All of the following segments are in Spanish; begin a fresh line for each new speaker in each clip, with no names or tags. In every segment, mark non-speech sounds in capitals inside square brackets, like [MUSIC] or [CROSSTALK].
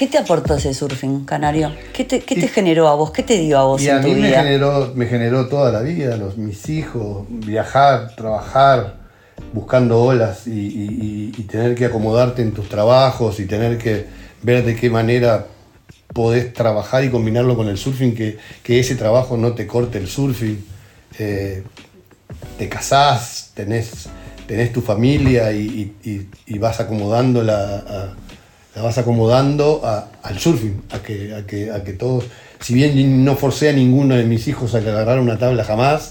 ¿Qué te aportó ese surfing, Canario? ¿Qué te, qué te generó a vos? ¿Qué te dio a vos
Y
en
a
tu
mí me generó, me generó toda la vida, los, mis hijos, viajar, trabajar, buscando olas y, y- y- y tener que acomodarte en tus trabajos y tener que ver de qué manera podés trabajar y combinarlo con el surfing, que, que ese trabajo no te corte el surfing. Eh, te casás, tenés, tenés tu familia y, vas acomodando la, a- la vas acomodando al surfing, a que, a, que, a que todos, si bien no forcé a ninguno de mis hijos a que agarrara una tabla jamás,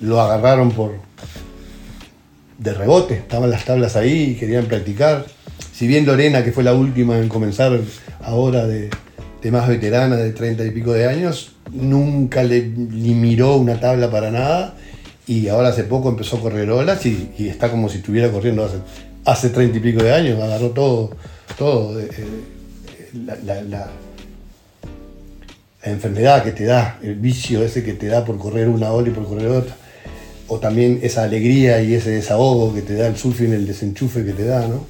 lo agarraron por de rebote, estaban las tablas ahí y querían practicar. Si bien Lorena, que fue la última en comenzar ahora de, de más veterana, de 30 y pico de años, nunca le, ni miró una tabla para nada. Y ahora hace poco empezó a correr olas y, y está como si estuviera corriendo hace, hace 30 y pico de años, agarró todo, todo, eh, eh, la, la- la- la enfermedad que te da, el vicio ese que te da por correr una ola y por correr otra, o también esa alegría y ese desahogo que te da el surfing, el desenchufe que te da, ¿no?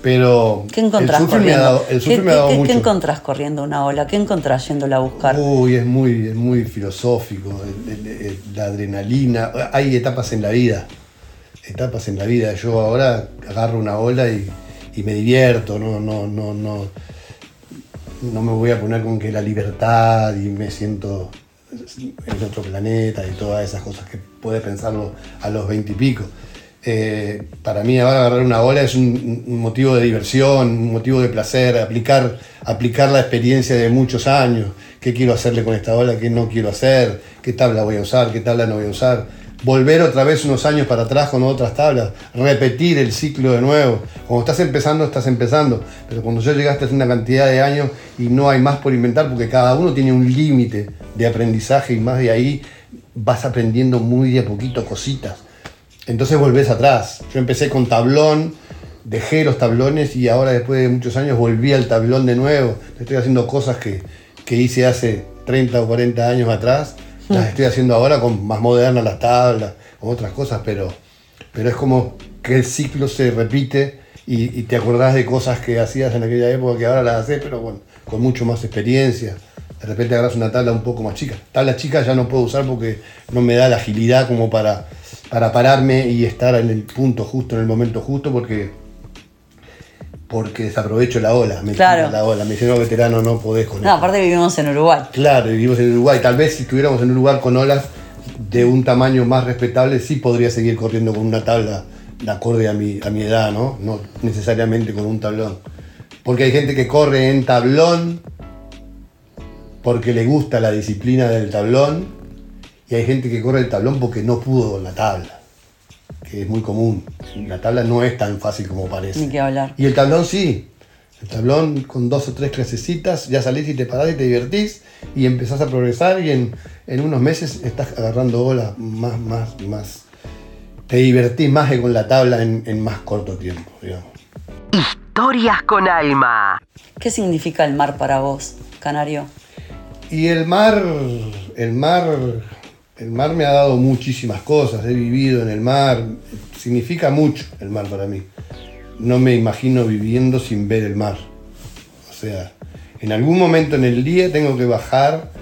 Pero
¿Qué encontrás
el surfing me ha
corriendo?
dado, el
¿Qué,
me ha
qué-
dado
qué-
mucho.
qué encontrás corriendo una ola? ¿Qué encontrás yéndola a buscar?
Uy, es muy, es muy filosófico, el- el- el- la adrenalina. Hay etapas en la vida, etapas en la vida. Yo ahora agarro una ola y, y me divierto, no, no, no, no, no me voy a poner con que la libertad y me siento en otro planeta y todas esas cosas que puede pensarlo a los veintipico. Eh, para mí agarrar una ola es un, un motivo de diversión, un motivo de placer, aplicar, aplicar la experiencia de muchos años. ¿Qué quiero hacerle con esta ola? ¿Qué no quiero hacer? ¿Qué tabla voy a usar? ¿Qué tabla no voy a usar? Volver otra vez unos años para atrás con otras tablas, repetir el ciclo de nuevo. Cuando estás empezando, estás empezando, pero cuando ya llegaste a una cantidad de años y no hay más por inventar, porque cada uno tiene un límite de aprendizaje y más de ahí vas aprendiendo muy de a poquito cositas. Entonces volvés atrás. Yo empecé con tablón, dejé los tablones y ahora después de muchos años volví al tablón de nuevo. Estoy haciendo cosas que, que hice hace 30 o 40 años atrás. Las estoy haciendo ahora con más modernas las tablas, con otras cosas, pero, pero es como que el ciclo se repite y, y te acordás de cosas que hacías en aquella época que ahora las haces, pero bueno, con mucho más experiencia. De repente agarras una tabla un poco más chica. Tabla chica ya no puedo usar porque no me da la agilidad como para, para pararme y estar en el punto justo, en el momento justo, porque, porque desaprovecho la ola. Me
Claro.
la ola. Me dicen, no, veterano, no podés con
No,
esto".
aparte vivimos en Uruguay.
Claro, vivimos en Uruguay. Tal vez si estuviéramos en un lugar con olas de un tamaño más respetable, sí podría seguir corriendo con una tabla de acorde a mi, a mi edad, ¿no? No necesariamente con un tablón. Porque hay gente que corre en tablón porque le gusta la disciplina del tablón y hay gente que corre el tablón porque no pudo con la tabla, es muy común. La tabla no es tan fácil como parece.
Ni que hablar.
Y el tablón sí. El tablón con dos o tres clasecitas, ya salís y te parás y te divertís y empezás a progresar y en, en unos meses estás agarrando olas más, más, más. Te divertís más que con la tabla en, en más corto tiempo, digamos.
Historias con alma.
¿Qué significa el mar para vos, Canario?
Y el mar, el mar, el mar me ha dado muchísimas cosas. He vivido en el mar. Significa mucho el mar para mí. No me imagino viviendo sin ver el mar. O sea, en algún momento en el día tengo que bajar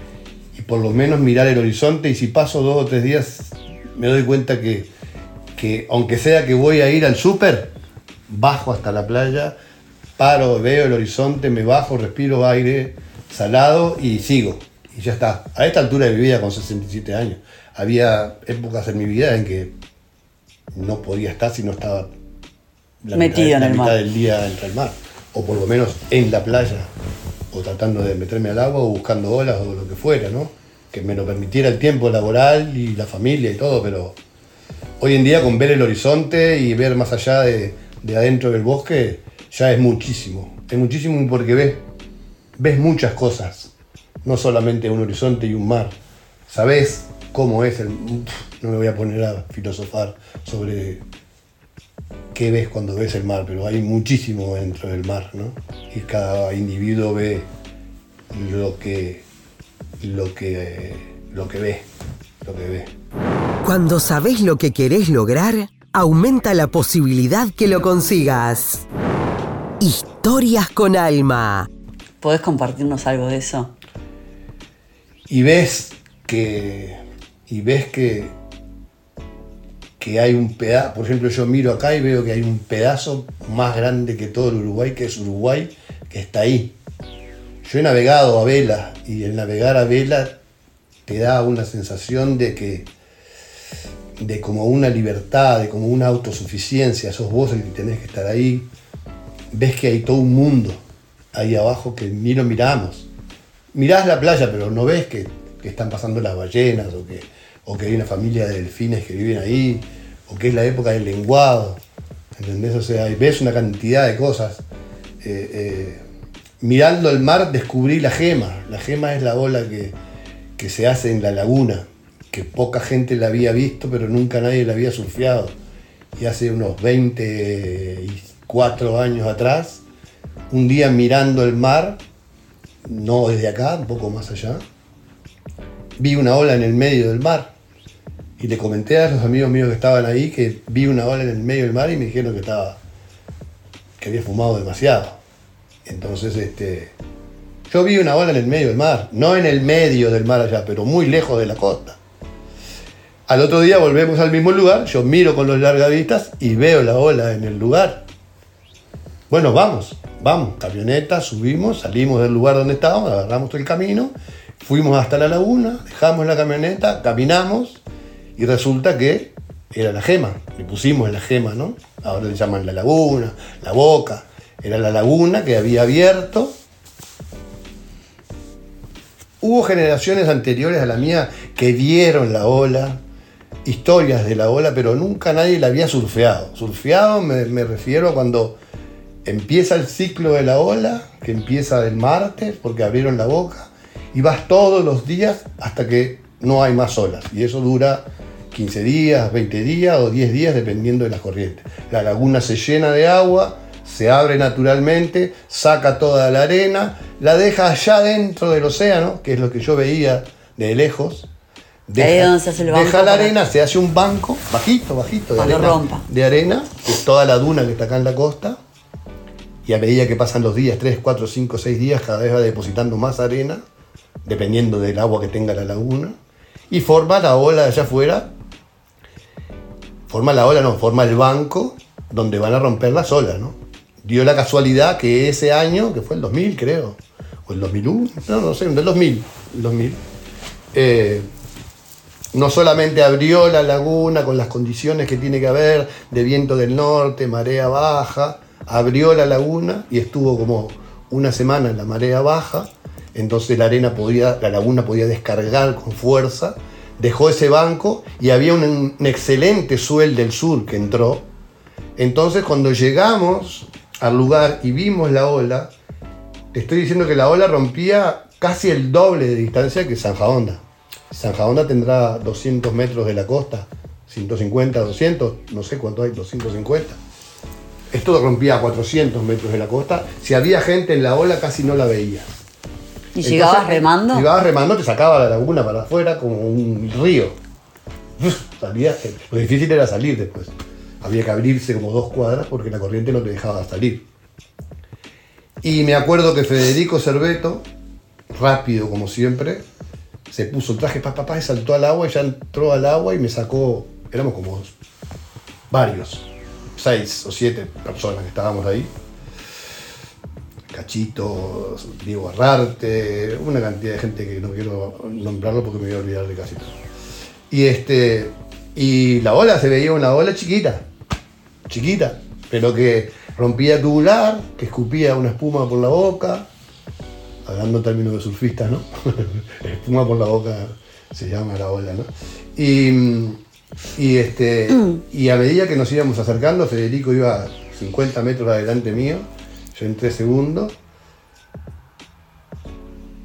y por lo menos mirar el horizonte y si paso dos o tres días me doy cuenta que, que aunque sea que voy a ir al súper, bajo hasta la playa, paro, veo el horizonte, me bajo, respiro aire salado y sigo. Y ya está. A esta altura de mi vida, con 67 años, había épocas en mi vida en que no podía estar si no estaba la
Metido
mitad,
en
la
el
mitad
mar.
del día entre el mar. O por lo menos en la playa. O tratando de meterme al agua o buscando olas o lo que fuera, ¿no? Que me lo permitiera el tiempo laboral y la familia y todo, pero hoy en día con ver el horizonte y ver más allá de, de adentro del bosque, ya es muchísimo. Es muchísimo porque ves, ves muchas cosas. No solamente un horizonte y un mar. Sabes cómo es el... No me voy a poner a filosofar sobre qué ves cuando ves el mar, pero hay muchísimo dentro del mar, ¿no? Y cada individuo ve lo que, lo que, lo que ve, lo que ve.
Cuando sabes lo que querés lograr, aumenta la posibilidad que lo consigas. Historias con alma.
¿Podés compartirnos algo de eso?
Y ves que. Y ves que. que hay un pedazo. Por ejemplo, yo miro acá y veo que hay un pedazo más grande que todo el Uruguay, que es Uruguay, que está ahí. Yo he navegado a vela y el navegar a vela te da una sensación de que de como una libertad, de como una autosuficiencia, sos vos el que tenés que estar ahí, ves que hay todo un mundo ahí abajo que ni lo miramos. Mirás la playa, pero no ves que, que están pasando las ballenas o que, o hay una familia de delfines que viven ahí, o que es la época del lenguado, ¿entendés? O sea, ves una cantidad de cosas. Eh, eh, mirando el mar descubrí la gema. La gema es la ola que, que se hace en la laguna, que poca gente la había visto, pero nunca nadie la había surfeado. Y hace unos 24 años atrás, un día mirando el mar, no desde acá, un poco más allá, vi una ola en el medio del mar. Y le comenté a los amigos míos que estaban ahí que vi una ola en el medio del mar y me dijeron que estaba que había fumado demasiado. Entonces, este, yo vi una ola en el medio del mar, no en el medio del mar allá, pero muy lejos de la costa. Al otro día volvemos al mismo lugar, yo miro con los largavistas y veo la ola en el lugar. Bueno, vamos, vamos, camioneta, subimos, salimos del lugar donde estábamos, agarramos el camino, fuimos hasta la laguna, dejamos la camioneta, caminamos y resulta que era la gema, le pusimos la gema, ¿no? Ahora le llaman la laguna, la boca, era la laguna que había abierto. Hubo generaciones anteriores a la mía que vieron la ola, historias de la ola, pero nunca nadie la había surfeado. Surfeado me, me refiero a cuando empieza el ciclo de la ola, que empieza el martes, porque abrieron la boca, y vas todos los días hasta que no hay más olas. Y eso dura 15 días, 20 días o 10 días, dependiendo de las corrientes. La laguna se llena de agua, se abre naturalmente, saca toda la arena, la deja allá dentro del océano, que es lo que yo veía de lejos. Deja,
donde se hace el banco
deja la
para-
arena, se hace un banco, bajito, bajito, de arena,
rompa.
de arena, que es toda la duna que está acá en la costa. Y a medida que pasan los días, 3, 4, 5, 6 días, cada vez va depositando más arena, dependiendo del agua que tenga la laguna. Y forma la ola de allá afuera. Forma la ola, no, forma el banco donde van a romper las olas, ¿no? Dio la casualidad que ese año, que fue el 2000 creo, o el 2001, no, no sé, del 2000, el 2000, eh, no solamente abrió la laguna con las condiciones que tiene que haber de viento del norte, marea baja, abrió la laguna y estuvo como una semana en la marea baja, entonces la arena podía, la laguna podía descargar con fuerza, dejó ese banco y había un, excelente suel del sur que entró. Entonces cuando llegamos al lugar y vimos la ola, te estoy diciendo que la ola rompía casi el doble de distancia que Sanja Honda. Sanja Honda tendrá 200 metros de la costa, 150, 200, no sé cuánto hay, 250. Esto rompía a 400 metros de la costa. Si había gente en la ola, casi no la veía.
¿Y llegabas remando?
Llegabas remando, te sacaba la laguna para afuera como un río. Salías, lo difícil era salir después. Había que abrirse como dos cuadras porque la corriente no te dejaba salir. Y me acuerdo que Federico Cerveto, rápido como siempre, se puso el traje papá, papá, y saltó al agua y ya entró al agua y me sacó, éramos como varios, seis o siete personas que estábamos ahí. Cachito, Diego Arrarte, una cantidad de gente que no quiero nombrarlo porque me voy a olvidar de casi todo. Y este. Y la ola se veía una ola chiquita. Chiquita. Pero que rompía tubular, que escupía una espuma por la boca. Hablando en términos de surfistas, ¿no? [LAUGHS] espuma por la boca se llama la ola, ¿no? Y, y este. Y a medida que nos íbamos acercando, Federico iba 50 metros adelante mío. Yo entré segundo.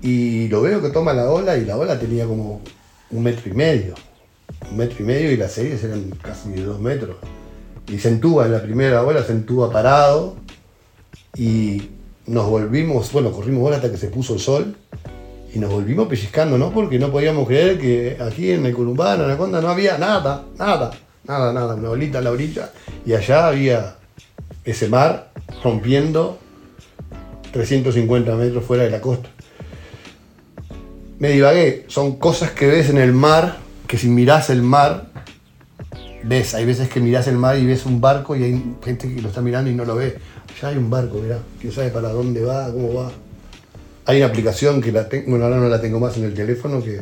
Y lo veo que toma la ola y la ola tenía como un metro y medio. Un metro y medio y las series eran casi dos metros. Y se entuba en la primera ola, se entuba parado. Y nos volvimos, bueno, corrimos bola hasta que se puso el sol. Y nos volvimos pellizcando, ¿no? Porque no podíamos creer que aquí en el Columbano, en Anaconda, no había nada, nada, nada, nada. Una bolita a la orilla. Y allá había ese mar rompiendo 350 metros fuera de la costa. Me divagué, son cosas que ves en el mar, que si mirás el mar, ves, hay veces que mirás el mar y ves un barco y hay gente que lo está mirando y no lo ve. Ya hay un barco, mirá, que sabe para dónde va, cómo va. Hay una aplicación que la tengo, bueno, ahora no la tengo más en el teléfono, que,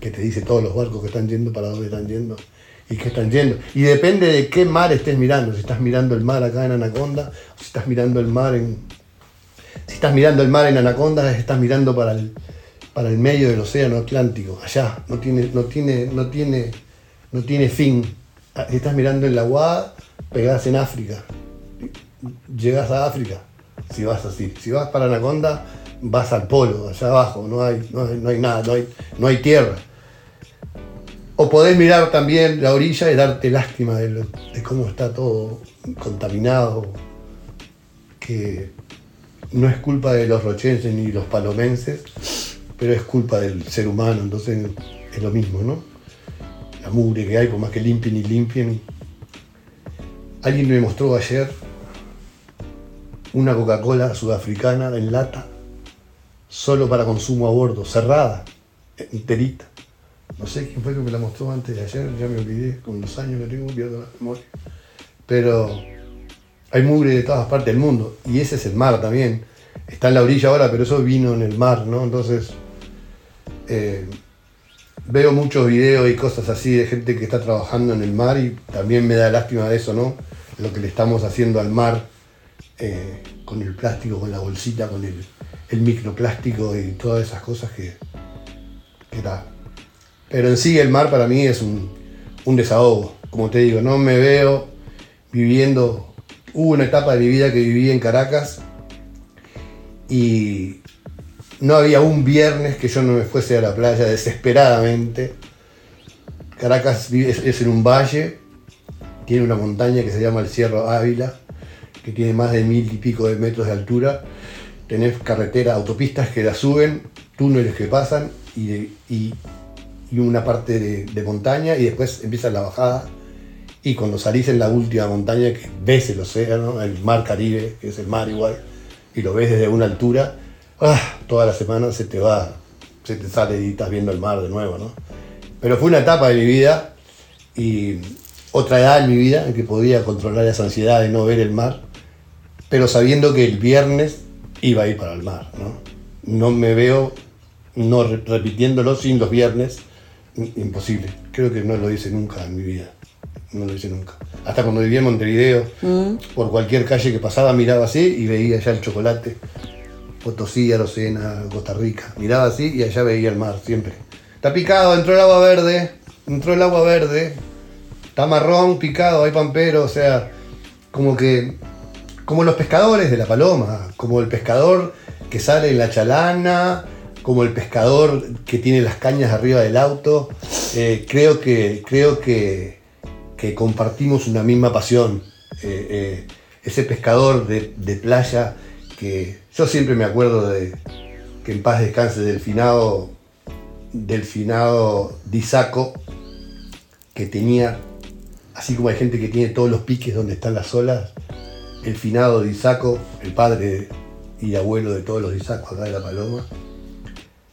que te dice todos los barcos que están yendo, para dónde están yendo y que están yendo. Y depende de qué mar estés mirando, si estás mirando el mar acá en Anaconda, si estás mirando el mar en... Si estás mirando el mar en Anaconda, estás mirando para el, para el medio del océano Atlántico, allá, no tiene, no tiene, no tiene, no tiene fin. Ah, Si estás mirando en la Guada, pegás en África. Llegas a África, si vas así. Si vas para Anaconda, vas al polo, allá abajo, no hay, no no hay nada, no hay, no hay tierra. O podés mirar también la orilla y darte lástima de cómo está todo contaminado, que no es culpa de los rochenses ni los palomenses, pero es culpa del ser humano, entonces es lo mismo, ¿no? La mugre que hay, por más que limpien y limpien. Alguien me mostró ayer una Coca-Cola sudafricana en lata, solo para consumo a bordo, cerrada, enterita. No sé quién fue que me la mostró antes de ayer, ya me olvidé, con los años que tengo, pierdo la memoria. Pero hay mugre de todas partes del mundo, y ese es el mar también. Está en la orilla ahora, pero eso vino en el mar, ¿no? Entonces, eh, veo muchos videos y cosas así de gente que está trabajando en el mar y también me da lástima de eso, ¿no? Lo que le estamos haciendo al mar eh, con el plástico, con la bolsita, con el, el microplástico y todas esas cosas que, que da. Pero en sí el mar para mí es un, un desahogo. Como te digo, no me veo viviendo. Hubo una etapa de mi vida que viví en Caracas y no había un viernes que yo no me fuese a la playa desesperadamente. Caracas es, es en un valle, tiene una montaña que se llama el Cierro Ávila, que tiene más de mil y pico de metros de altura. Tenés carreteras, autopistas que la suben, túneles que pasan y, una parte de, de montaña y después empieza la bajada. Y cuando salís en la última montaña, que ves el océano, el mar Caribe, que es el mar igual, y lo ves desde una altura, ah, toda la semana se te va, se te sale y estás viendo el mar de nuevo, ¿no? Pero fue una etapa de mi vida y otra edad en mi vida en que podía controlar esa ansiedad de no ver el mar, pero sabiendo que el viernes iba a ir para el mar, ¿no? No me veo no re- repitiéndolo sin los viernes, imposible. Creo que no lo hice nunca en mi vida, no lo hice nunca. Hasta cuando vivía en Montevideo, por cualquier calle que pasaba miraba así y veía ya el chocolate. Potosí, Arocena, Costa Rica. Miraba así y allá veía el mar siempre. Está picado, entró el agua verde, entró el agua verde. Está marrón, picado, hay pampero, o sea, como que, como los pescadores de la paloma, como el pescador que sale en la chalana, como el pescador que tiene las cañas arriba del auto. Eh, creo que, creo que, que compartimos una misma pasión. Eh, eh, ese pescador de, de playa que yo siempre me acuerdo de que en paz descanse del finado, Disaco, que tenía, así como hay gente que tiene todos los piques donde están las olas, el finado Disaco, el padre y abuelo de todos los Disacos acá de La Paloma,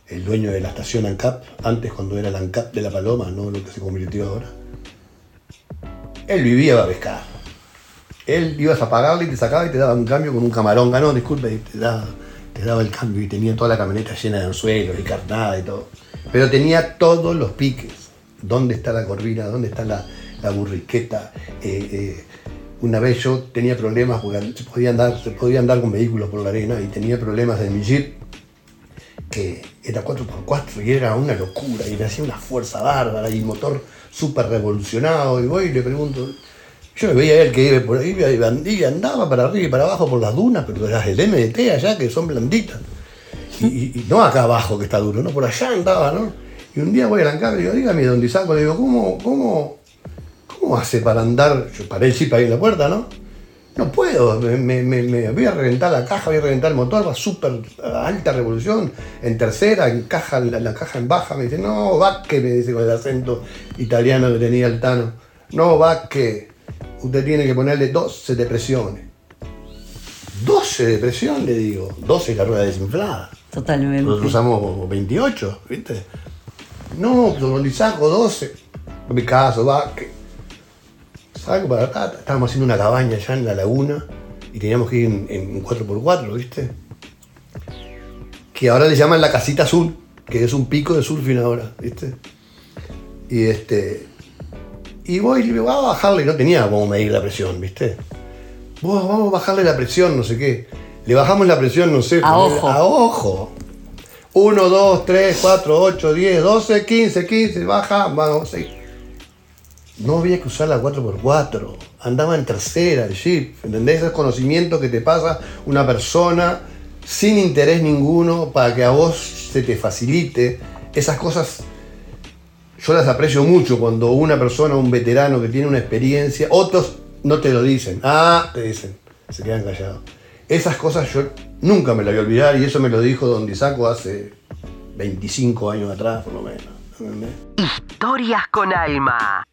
el dueño de la estación ANCAP, antes cuando era la ANCAP de La Paloma, no lo que se convirtió ahora. Él vivía para pescar. Él ibas a pagarle y te sacaba y te daba un cambio con un camarón. Ganó, disculpe, y te daba, el cambio y tenía toda la camioneta llena de anzuelos y carnada y todo. Pero tenía todos los piques. ¿Dónde está la corvina? ¿Dónde está la, la burriqueta? Eh, eh, una vez yo tenía problemas porque se podía, andar, se podía andar con vehículos por la arena y tenía problemas en mi jeep que era 4x4 y era una locura y le hacía una fuerza bárbara y motor súper revolucionado y voy y le pregunto, yo veía a él que iba por ahí y andaba para arriba y para abajo por las dunas, pero las del MDT allá que son blanditas. Y, no acá abajo que está duro, ¿no? Por allá andaba, ¿no? Y un día voy a arrancar y digo, dígame, don saco, le digo, ¿cómo, cómo, ¿cómo hace para andar? Yo paré el jeep ahí en la puerta, ¿no? No puedo, me, me- voy a reventar la caja, voy a reventar el motor, va súper alta revolución, en tercera, en caja, la, la caja en baja, me dice, no, va que me dice con el acento italiano que tenía el Tano, no, va que usted tiene que ponerle 12 depresiones. 12 de presión, le digo. 12 es la rueda desinflada.
Totalmente.
Nosotros usamos 28, ¿viste? No, don Lizaco, 12. En mi caso, va. que- Saco para acá, estábamos haciendo una cabaña allá en la laguna y teníamos que ir en, en 4x4, ¿viste? Que ahora le llaman la casita azul, que es un pico de surfing ahora, ¿viste? Y este. Y voy y vamos a bajarle, no tenía cómo medir la presión, ¿viste? Vos, vamos a bajarle la presión, no sé qué. Le bajamos la presión, no sé.
A ojo.
A ojo. 1, 2, 3, 4, 8, 10, 12, 15, 15, baja, vamos, 6. No había que usar la 4x4. Andaba en tercera el jeep. ¿Entendés? Ese conocimiento que te pasa una persona sin interés ninguno para que a vos se te facilite. Esas cosas yo las aprecio mucho cuando una persona, un veterano que tiene una experiencia, otros no te lo dicen. Ah, te dicen. Se quedan callados. Esas cosas yo nunca me las voy a olvidar y eso me lo dijo Don Disaco hace 25 años atrás, por lo menos. ¿entendés?
Historias con alma.